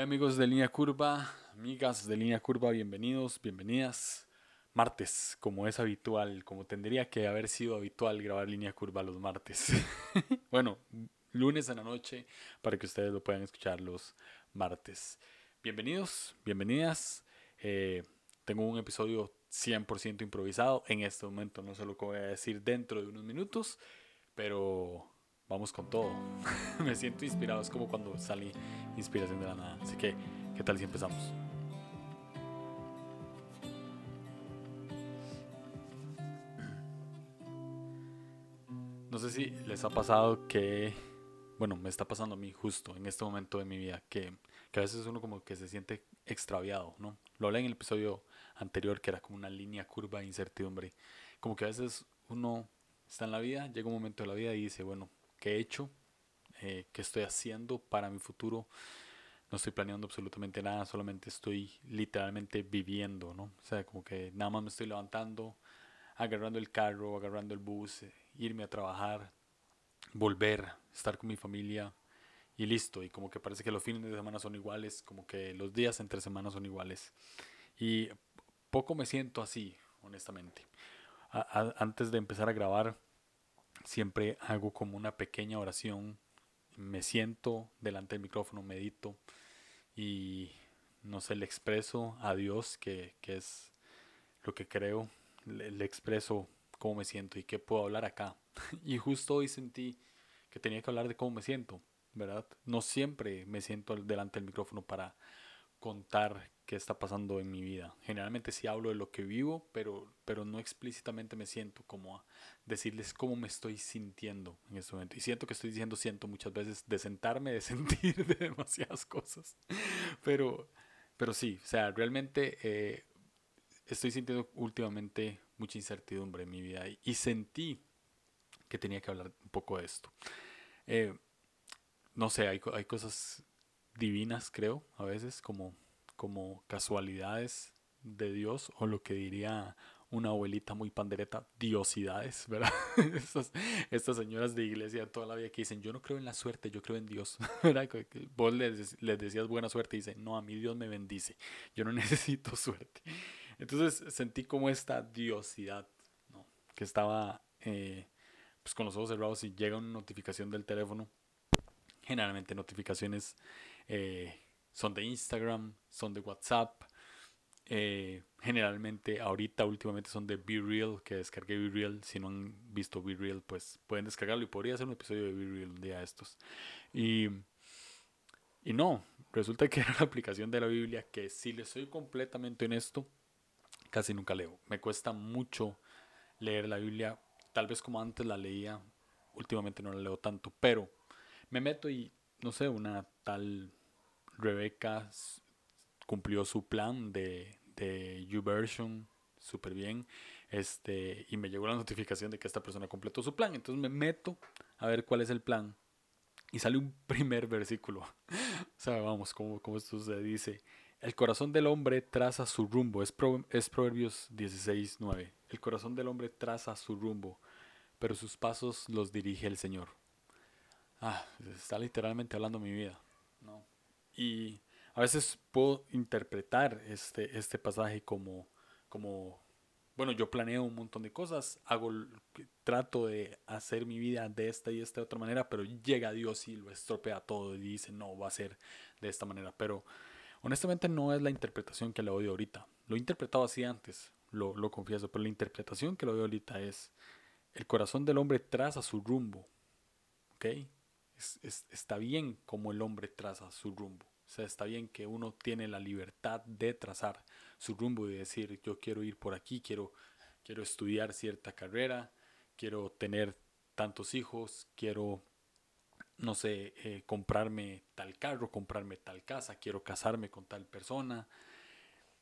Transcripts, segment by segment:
amigos de Línea Curva, amigas de Línea Curva, bienvenidos, bienvenidas. Martes, como es habitual, como tendría que haber sido habitual grabar Línea Curva los martes. bueno, lunes en la noche para que ustedes lo puedan escuchar los martes. Bienvenidos, bienvenidas. Eh, tengo un episodio 100% improvisado. En este momento no sé lo que voy a decir dentro de unos minutos, pero vamos con todo. Me siento inspirado, es como cuando salí inspiración de la nada. Así que, ¿qué tal si empezamos? No sé si les ha pasado que, bueno, me está pasando a mí justo en este momento de mi vida, que, que a veces uno como que se siente extraviado, ¿no? Lo hablé en el episodio anterior que era como una línea curva de incertidumbre. Como que a veces uno está en la vida, llega un momento de la vida y dice, bueno, ¿qué he hecho? Eh, ¿Qué estoy haciendo para mi futuro? No estoy planeando absolutamente nada, solamente estoy literalmente viviendo, ¿no? O sea, como que nada más me estoy levantando, agarrando el carro, agarrando el bus, eh, irme a trabajar, volver, estar con mi familia y listo. Y como que parece que los fines de semana son iguales, como que los días entre semanas son iguales. Y poco me siento así, honestamente. antes de empezar a grabar, siempre hago como una pequeña oración. Me siento delante del micrófono, medito y no sé, le expreso a Dios, que, que es lo que creo, le, expreso cómo me siento y qué puedo hablar acá. y justo hoy sentí que tenía que hablar de cómo me siento, ¿verdad? No siempre me siento delante del micrófono para contar qué está pasando en mi vida. Generalmente sí hablo de lo que vivo, pero, pero no explícitamente me siento como a decirles cómo me estoy sintiendo en este momento. Y siento que estoy diciendo siento muchas veces de sentarme, de sentir de demasiadas cosas. Pero, pero sí, o sea, realmente eh, estoy sintiendo últimamente mucha incertidumbre en mi vida y, sentí que tenía que hablar un poco de esto. Eh, no sé, hay, hay cosas divinas, creo, a veces, como, como casualidades de Dios, o lo que diría una abuelita muy pandereta, diosidades, ¿verdad? estas, señoras de iglesia toda la vida que dicen, yo no creo en la suerte, yo creo en Dios, ¿verdad? Vos les, les decías buena suerte y dicen, no, a mí Dios me bendice, yo no necesito suerte. Entonces sentí como esta diosidad, ¿no? Que estaba eh, pues con los ojos cerrados y llega una notificación del teléfono, generalmente notificaciones eh, son de Instagram, son de WhatsApp. Eh, generalmente, ahorita, últimamente son de Be Real, que descargué Be Real. Si no han visto Be Real, pues pueden descargarlo y podría hacer un episodio de Be Real un día de estos. Y, y no, resulta que era una aplicación de la Biblia que, si le soy completamente honesto, casi nunca leo. Me cuesta mucho leer la Biblia, tal vez como antes la leía, últimamente no la leo tanto, pero me meto y no sé, una tal Rebeca cumplió su plan de, de YouVersion súper bien. Este, y me llegó la notificación de que esta persona completó su plan. Entonces me meto a ver cuál es el plan. Y sale un primer versículo. o sea, vamos, como, como esto se dice. El corazón del hombre traza su rumbo. Es, es Proverbios 16, 9. El corazón del hombre traza su rumbo, pero sus pasos los dirige el Señor. Ah, está literalmente hablando mi vida. ¿no? Y a veces puedo interpretar este, este pasaje como, como, bueno, yo planeo un montón de cosas, hago, trato de hacer mi vida de esta y esta otra manera, pero llega Dios y lo estropea todo y dice, no, va a ser de esta manera. Pero honestamente no es la interpretación que le doy ahorita. Lo he interpretado así antes, lo, lo confieso, pero la interpretación que lo doy ahorita es, el corazón del hombre traza su rumbo, ¿ok? Está bien como el hombre traza su rumbo. O sea, está bien que uno tiene la libertad de trazar su rumbo y decir, yo quiero ir por aquí, quiero, quiero estudiar cierta carrera, quiero tener tantos hijos, quiero, no sé, eh, comprarme tal carro, comprarme tal casa, quiero casarme con tal persona,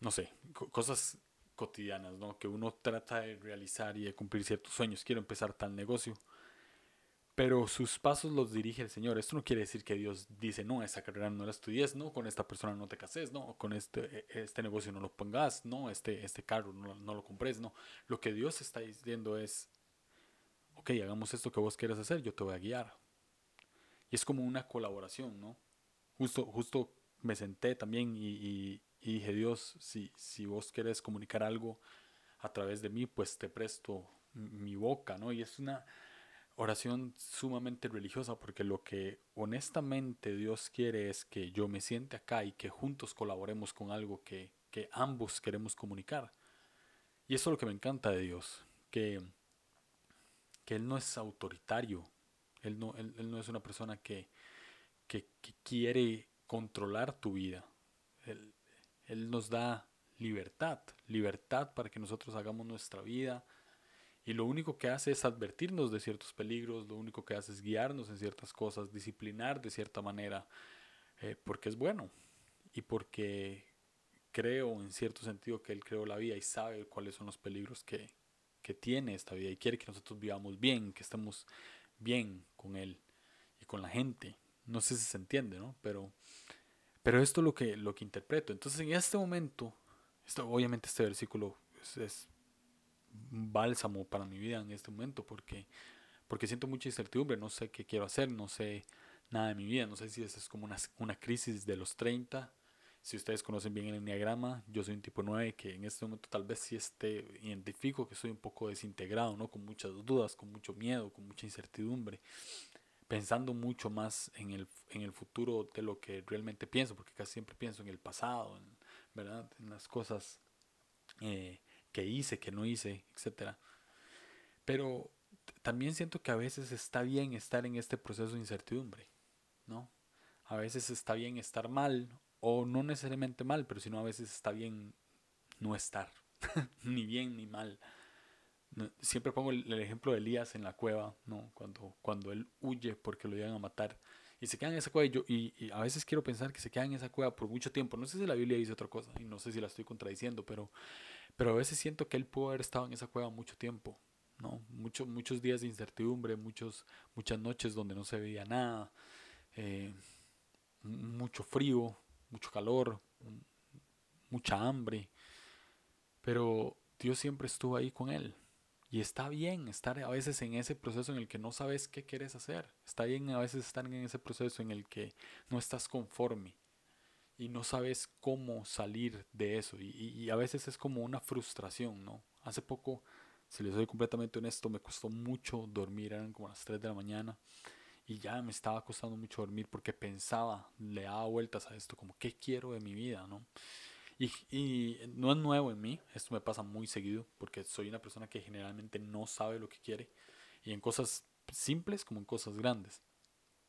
no sé, cosas cotidianas, ¿no? Que uno trata de realizar y de cumplir ciertos sueños. Quiero empezar tal negocio pero sus pasos los dirige el Señor. Esto no quiere decir que Dios dice, no, esa carrera no la estudies, no, con esta persona no te cases, no, con este, e, este negocio no lo pongas, no, este, este carro no, no lo compres, no. Lo que Dios está diciendo es, ok, hagamos esto que vos quieras hacer, yo te voy a guiar. Y es como una colaboración, ¿no? Justo, justo me senté también y, dije, Dios, si, si vos querés comunicar algo a través de mí, pues te presto mi boca, ¿no? Y es una oración sumamente religiosa porque lo que honestamente Dios quiere es que yo me siente acá y que juntos colaboremos con algo que, que ambos queremos comunicar. Y eso es lo que me encanta de Dios, que, que Él no es autoritario, Él no, él, no es una persona que, que, quiere controlar tu vida. Él, él nos da libertad, libertad para que nosotros hagamos nuestra vida. Y lo único que hace es advertirnos de ciertos peligros, lo único que hace es guiarnos en ciertas cosas, disciplinar de cierta manera, eh, porque es bueno y porque creo en cierto sentido que Él creó la vida y sabe cuáles son los peligros que, que tiene esta vida y quiere que nosotros vivamos bien, que estemos bien con Él y con la gente. No sé si se entiende, ¿no? Pero, pero esto es lo que, lo que interpreto. Entonces en este momento, esto, obviamente este versículo es, bálsamo para mi vida en este momento porque, porque siento mucha incertidumbre, no sé qué quiero hacer, no sé nada de mi vida, no sé si es como una, una crisis de los 30 si ustedes conocen bien el enneagrama, yo soy un tipo 9 que en este momento tal vez sí esté, identifico que soy un poco desintegrado, ¿no? Con muchas dudas, con mucho miedo, con mucha incertidumbre, pensando mucho más en el, en el futuro de lo que realmente pienso, porque casi siempre pienso en el pasado, ¿verdad? En las cosas eh, que hice, que no hice, etc. Pero también siento que a veces está bien estar en este proceso de incertidumbre, ¿no? A veces está bien estar mal o no necesariamente mal, pero sino a veces está bien no estar, ni bien ni mal. Siempre pongo el, ejemplo de Elías en la cueva, ¿no? cuando, cuando él huye porque lo llegan a matar y se queda en esa cueva. Y, yo, y, a veces quiero pensar que se queda en esa cueva por mucho tiempo. No sé si la Biblia dice otra cosa y no sé si la estoy contradiciendo, pero, pero a veces siento que él pudo haber estado en esa cueva mucho tiempo. ¿no? Mucho, muchos días de incertidumbre, muchos, muchas noches donde no se veía nada, eh, mucho frío, mucho calor, mucha hambre, pero Dios siempre estuvo ahí con él. Y está bien estar a veces en ese proceso en el que no sabes qué quieres hacer. Está bien a veces estar en ese proceso en el que no estás conforme y no sabes cómo salir de eso. Y, a veces es como una frustración, ¿no? Hace poco, si les soy completamente honesto, me costó mucho dormir, eran como las 3 de la mañana y ya me estaba costando mucho dormir porque pensaba, le daba vueltas a esto, como qué quiero de mi vida, ¿no? Y, y, no es nuevo en mí, esto me pasa muy seguido porque soy una persona que generalmente no sabe lo que quiere y en cosas simples como en cosas grandes.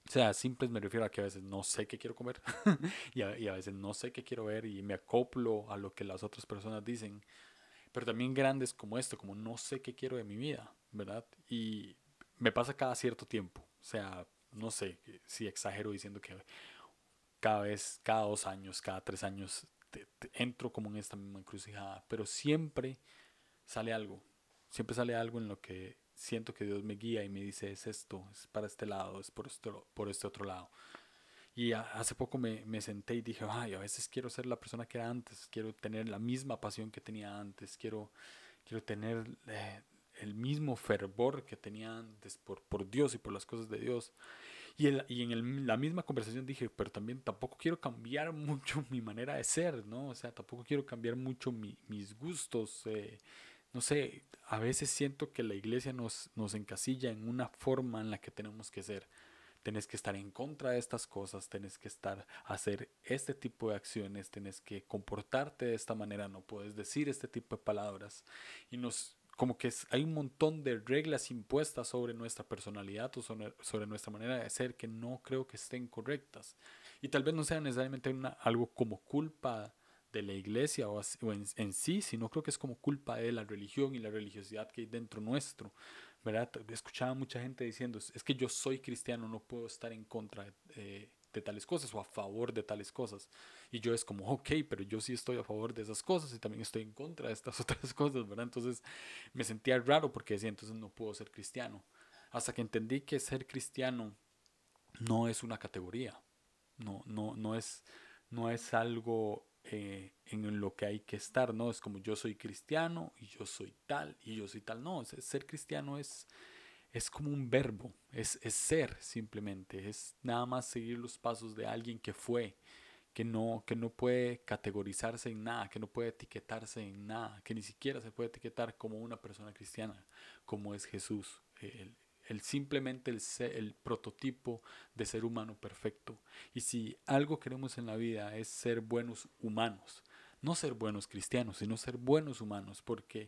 O sea, simples me refiero a que a veces no sé qué quiero comer y, a, y, a, veces no sé qué quiero ver y me acoplo a lo que las otras personas dicen. Pero también grandes como esto, como no sé qué quiero de mi vida, ¿verdad? Y me pasa cada cierto tiempo. O sea, no sé si exagero diciendo que cada vez, cada dos años, cada tres años, entro como en esta misma encrucijada, pero siempre sale algo, siempre sale algo en lo que siento que Dios me guía y me dice, es esto, es para este lado, es por este, otro lado. Y hace poco me, me, senté y dije, ay, a veces quiero ser la persona que era antes, quiero tener la misma pasión que tenía antes, quiero, quiero tener eh, el mismo fervor que tenía antes por, por Dios y por las cosas de Dios. Y, en el, la misma conversación dije, pero también tampoco quiero cambiar mucho mi manera de ser, ¿no? O sea, tampoco quiero cambiar mucho mi, mis gustos. Eh, no sé, a veces siento que la iglesia nos, nos encasilla en una forma en la que tenemos que ser. Tenés que estar en contra de estas cosas, tenés que estar hacer este tipo de acciones, tenés que comportarte de esta manera, no puedes decir este tipo de palabras. Y nos, como que hay un montón de reglas impuestas sobre nuestra personalidad o sobre, nuestra manera de ser que no creo que estén correctas. Y tal vez no sea necesariamente algo como culpa de la iglesia o, en, sí, sino creo que es como culpa de la religión y la religiosidad que hay dentro nuestro. ¿verdad? Escuchaba mucha gente diciendo, es que yo soy cristiano, no puedo estar en contra de, de tales cosas o a favor de tales cosas. Y yo es como, ok, pero yo sí estoy a favor de esas cosas y también estoy en contra de estas otras cosas, ¿verdad? Entonces me sentía raro porque decía, entonces no puedo ser cristiano. Hasta que entendí que ser cristiano no es una categoría, no, no, no, es, no es algo eh, en lo que hay que estar, ¿no? Es como yo soy cristiano y yo soy tal y yo soy tal. No, ser cristiano es es como un verbo, es, ser simplemente, es nada más seguir los pasos de alguien que fue, que no, que no puede categorizarse en nada, que no puede etiquetarse en nada, que ni siquiera se puede etiquetar como una persona cristiana, como es Jesús, el, simplemente el, el prototipo de ser humano perfecto. Y si algo queremos en la vida es ser buenos humanos, no ser buenos cristianos, sino ser buenos humanos, porque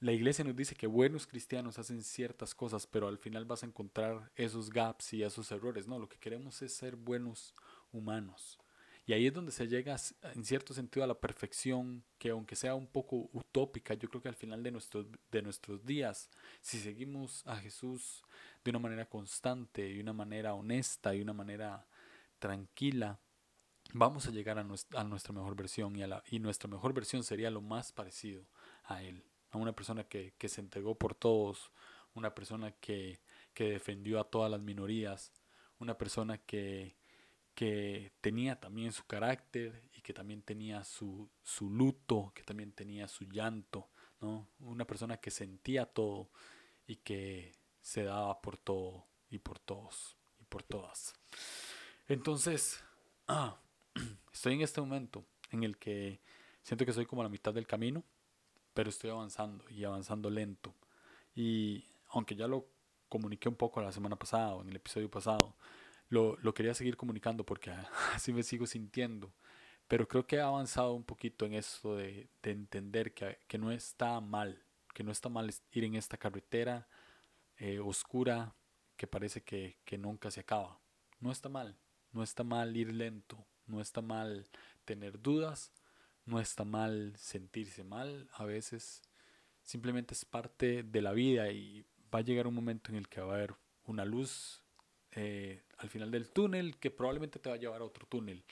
la iglesia nos dice que buenos cristianos hacen ciertas cosas, pero al final vas a encontrar esos gaps y esos errores. No, lo que queremos es ser buenos humanos. Y ahí es donde se llega en cierto sentido a la perfección, que aunque sea un poco utópica, yo creo que al final de nuestros, de nuestros días, si seguimos a Jesús de una manera constante, de una manera honesta, y una manera tranquila, vamos a llegar a nuestra, a nuestra mejor versión y, a la, y nuestra mejor versión sería lo más parecido a Él, una persona que, que se entregó por todos, una persona que, que defendió a todas las minorías, una persona que, que tenía también su carácter y que también tenía su, su luto, que también tenía su llanto, ¿no? Una persona que sentía todo y que se daba por todo y por todos y por todas. Entonces, ah, estoy en este momento en el que siento que soy como a la mitad del camino, pero estoy avanzando y avanzando lento. Y aunque ya lo comuniqué un poco la semana pasada o en el episodio pasado, lo, lo quería seguir comunicando porque así me sigo sintiendo. Pero creo que he avanzado un poquito en eso de, de entender que, que, no está mal, que no está mal ir en esta carretera eh, oscura que parece que, que nunca se acaba. No está mal, no está mal ir lento, no está mal tener dudas, no está mal sentirse mal a veces. Simplemente es parte de la vida y va a llegar un momento en el que va a haber una luz eh, al final del túnel que probablemente te va a llevar a otro túnel.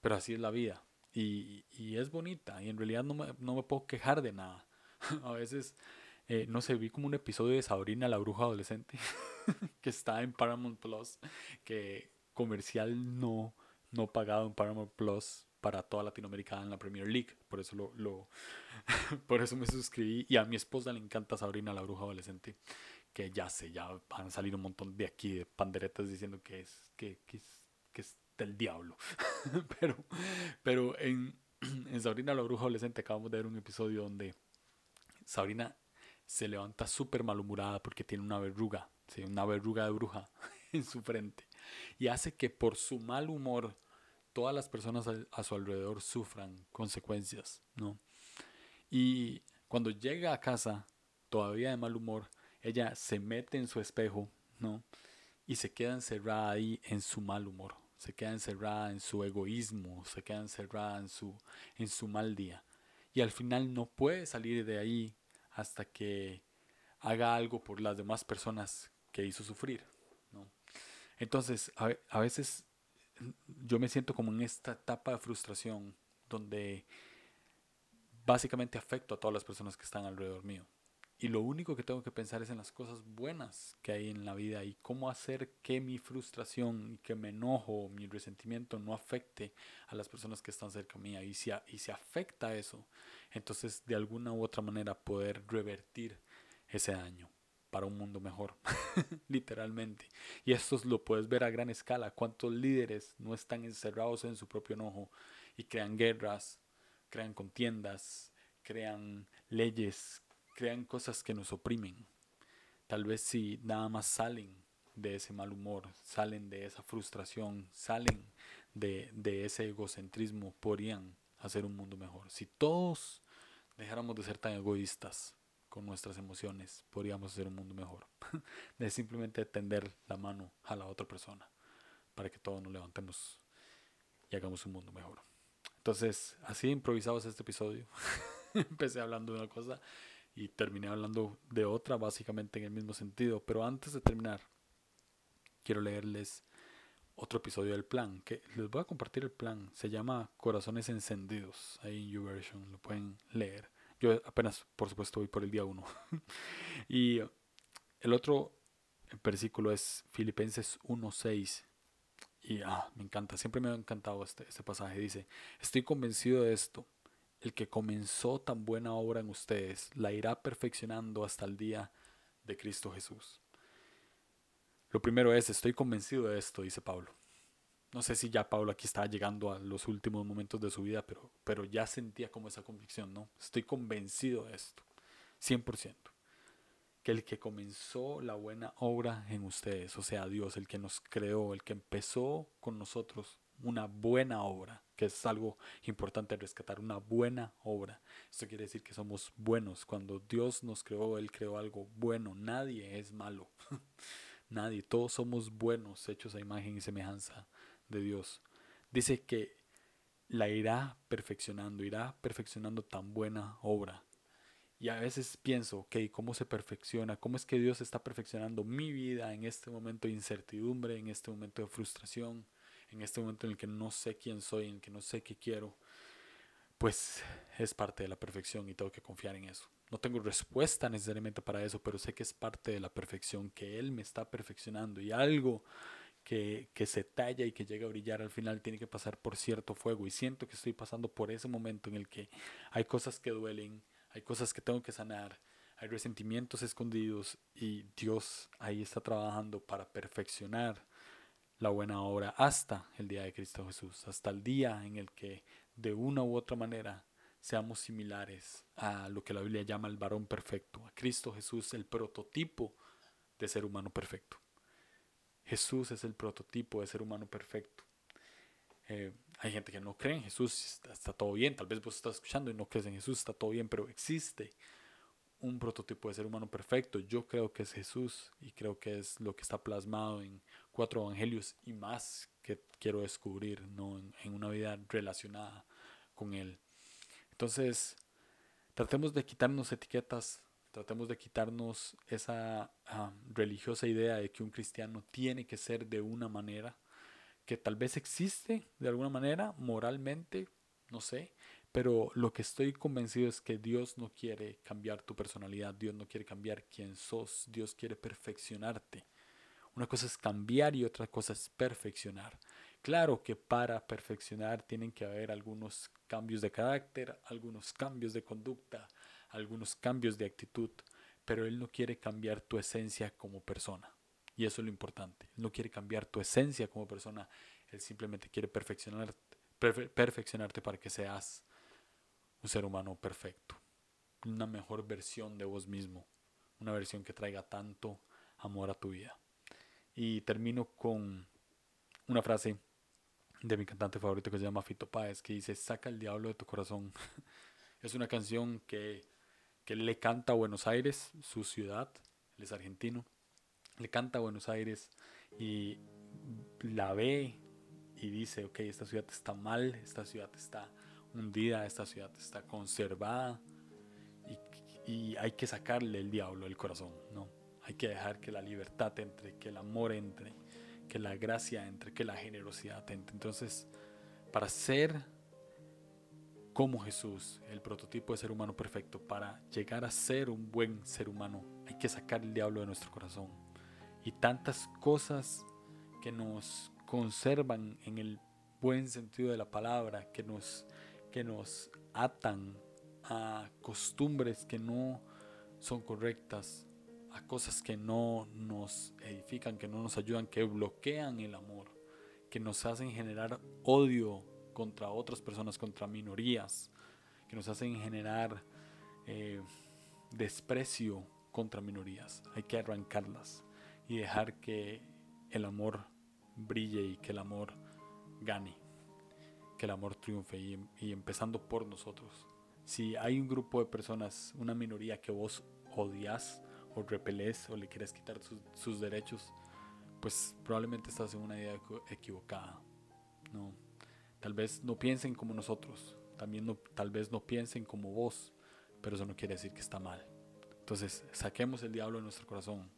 Pero así es la vida. Y, y es bonita. Y en realidad no me, no me puedo quejar de nada. a veces, eh, no sé, vi como un episodio de Sabrina la bruja adolescente que está en Paramount Plus. Que comercial no, no pagado en Paramount Plus para toda Latinoamérica en la Premier League. Por eso lo, lo por eso me suscribí. Y a mi esposa le encanta Sabrina la bruja adolescente que ya sé, ya van a salir un montón de aquí de panderetas diciendo que es, que, que es, que es del diablo. pero pero en, en Sabrina la bruja adolescente acabamos de ver un episodio donde Sabrina se levanta súper malhumorada porque tiene una verruga, ¿sí? una verruga de bruja en su frente. Y hace que por su mal humor todas las personas a, su alrededor sufran consecuencias, ¿no? Y cuando llega a casa, todavía de mal humor, ella se mete en su espejo, ¿no? Y se queda encerrada ahí en su mal humor, se queda encerrada en su egoísmo, se queda encerrada en su, en su mal día. Y al final no puede salir de ahí hasta que haga algo por las demás personas que hizo sufrir, ¿no? Entonces, a veces yo me siento como en esta etapa de frustración donde básicamente afecto a todas las personas que están alrededor mío. Y lo único que tengo que pensar es en las cosas buenas que hay en la vida y cómo hacer que mi frustración y que me enojo, mi resentimiento no afecte a las personas que están cerca mía. Y si, y si afecta eso, entonces de alguna u otra manera poder revertir ese daño para un mundo mejor, literalmente. Y esto lo puedes ver a gran escala. ¿Cuántos líderes no están encerrados en su propio enojo y crean guerras, crean contiendas, crean leyes, crean cosas que nos oprimen. Tal vez si nada más salen de ese mal humor, salen de esa frustración, salen de, de ese egocentrismo, podrían hacer un mundo mejor. Si todos dejáramos de ser tan egoístas con nuestras emociones, podríamos hacer un mundo mejor. de simplemente tender la mano a la otra persona para que todos nos levantemos y hagamos un mundo mejor. Entonces, así improvisamos este episodio. Empecé hablando de una cosa y terminé hablando de otra básicamente en el mismo sentido. Pero antes de terminar, quiero leerles otro episodio del plan, que les voy a compartir el plan. Se llama Corazones Encendidos, ahí en YouVersion, lo pueden leer. Yo apenas, por supuesto, voy por el día 1. y el otro versículo es Filipenses 1.6. Y ah, me encanta, siempre me ha encantado este, este pasaje. Dice, estoy convencido de esto el que comenzó tan buena obra en ustedes la irá perfeccionando hasta el día de Cristo Jesús. Lo primero es, estoy convencido de esto, dice Pablo. No sé si ya Pablo aquí estaba llegando a los últimos momentos de su vida, pero, pero ya sentía como esa convicción, ¿no? Estoy convencido de esto, 100%. Que el que comenzó la buena obra en ustedes, o sea, Dios, el que nos creó, el que empezó con nosotros una buena obra, que es algo importante rescatar, una buena obra. Esto quiere decir que somos buenos. Cuando Dios nos creó, Él creó algo bueno. Nadie es malo. Nadie. Todos somos buenos, hechos a imagen y semejanza de Dios. Dice que la irá perfeccionando, irá perfeccionando tan buena obra. Y a veces pienso, ok, ¿cómo se perfecciona? ¿Cómo es que Dios está perfeccionando mi vida en este momento de incertidumbre, en este momento de frustración, en este momento en el que no sé quién soy, en el que no sé qué quiero? Pues es parte de la perfección y tengo que confiar en eso. No tengo respuesta necesariamente para eso, pero sé que es parte de la perfección, que Él me está perfeccionando y algo que, se talla y que llega a brillar al final tiene que pasar por cierto fuego. Y siento que estoy pasando por ese momento en el que hay cosas que duelen, hay cosas que tengo que sanar, hay resentimientos escondidos y Dios ahí está trabajando para perfeccionar la buena obra hasta el día de Cristo Jesús, hasta el día en el que de una u otra manera seamos similares a lo que la Biblia llama el varón perfecto, a Cristo Jesús, el prototipo de ser humano perfecto. Jesús es el prototipo de ser humano perfecto. Eh, hay gente que no cree en Jesús, está, todo bien, tal vez vos estás escuchando y no crees en Jesús, está todo bien, pero existe un prototipo de ser humano perfecto. Yo creo que es Jesús y creo que es lo que está plasmado en cuatro evangelios y más que quiero descubrir ¿no? en una vida relacionada con Él. Entonces, tratemos de quitarnos etiquetas Tratemos de quitarnos esa ah, religiosa idea de que un cristiano tiene que ser de una manera, que tal vez existe de alguna manera moralmente, no sé, pero lo que estoy convencido es que Dios no quiere cambiar tu personalidad, Dios no quiere cambiar quién sos, Dios quiere perfeccionarte. Una cosa es cambiar y otra cosa es perfeccionar. Claro que para perfeccionar tienen que haber algunos cambios de carácter, algunos cambios de conducta, algunos cambios de actitud, pero Él no quiere cambiar tu esencia como persona. Y eso es lo importante. Él no quiere cambiar tu esencia como persona. Él simplemente quiere perfeccionar, perfeccionarte para que seas un ser humano perfecto. Una mejor versión de vos mismo. Una versión que traiga tanto amor a tu vida. Y termino con una frase de mi cantante favorito que se llama Fito Páez, que dice, saca el diablo de tu corazón. es una canción que que le canta a Buenos Aires, su ciudad, él es argentino, le canta a Buenos Aires y la ve y dice, ok, esta ciudad está mal, esta ciudad está hundida, esta ciudad está conservada y, y hay que sacarle el diablo del corazón, ¿no? Hay que dejar que la libertad entre, que el amor entre, que la gracia entre, que la generosidad entre. Entonces, para ser como Jesús, el prototipo de ser humano perfecto, para llegar a ser un buen ser humano, hay que sacar el diablo de nuestro corazón. Y tantas cosas que nos conservan en el buen sentido de la palabra, que nos, que nos atan a costumbres que no son correctas, a cosas que no nos edifican, que no nos ayudan, que bloquean el amor, que nos hacen generar odio contra otras personas, contra minorías, que nos hacen generar eh, desprecio contra minorías. Hay que arrancarlas y dejar que el amor brille y que el amor gane, que el amor triunfe y, y empezando por nosotros. Si hay un grupo de personas, una minoría que vos odias o repelés o le quieres quitar sus, sus derechos, pues probablemente estás en una idea equivocada. No, Tal vez no piensen como nosotros, también no, tal vez no piensen como vos, pero eso no quiere decir que está mal. Entonces, saquemos el diablo de nuestro corazón,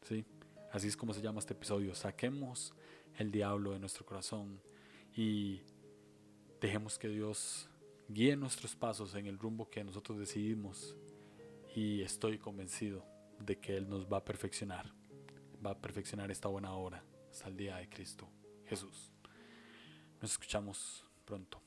¿sí? Así es como se llama este episodio, saquemos el diablo de nuestro corazón y dejemos que Dios guíe nuestros pasos en el rumbo que nosotros decidimos y estoy convencido de que Él nos va a perfeccionar, va a perfeccionar esta buena obra hasta el día de Cristo Jesús. Nos escuchamos pronto.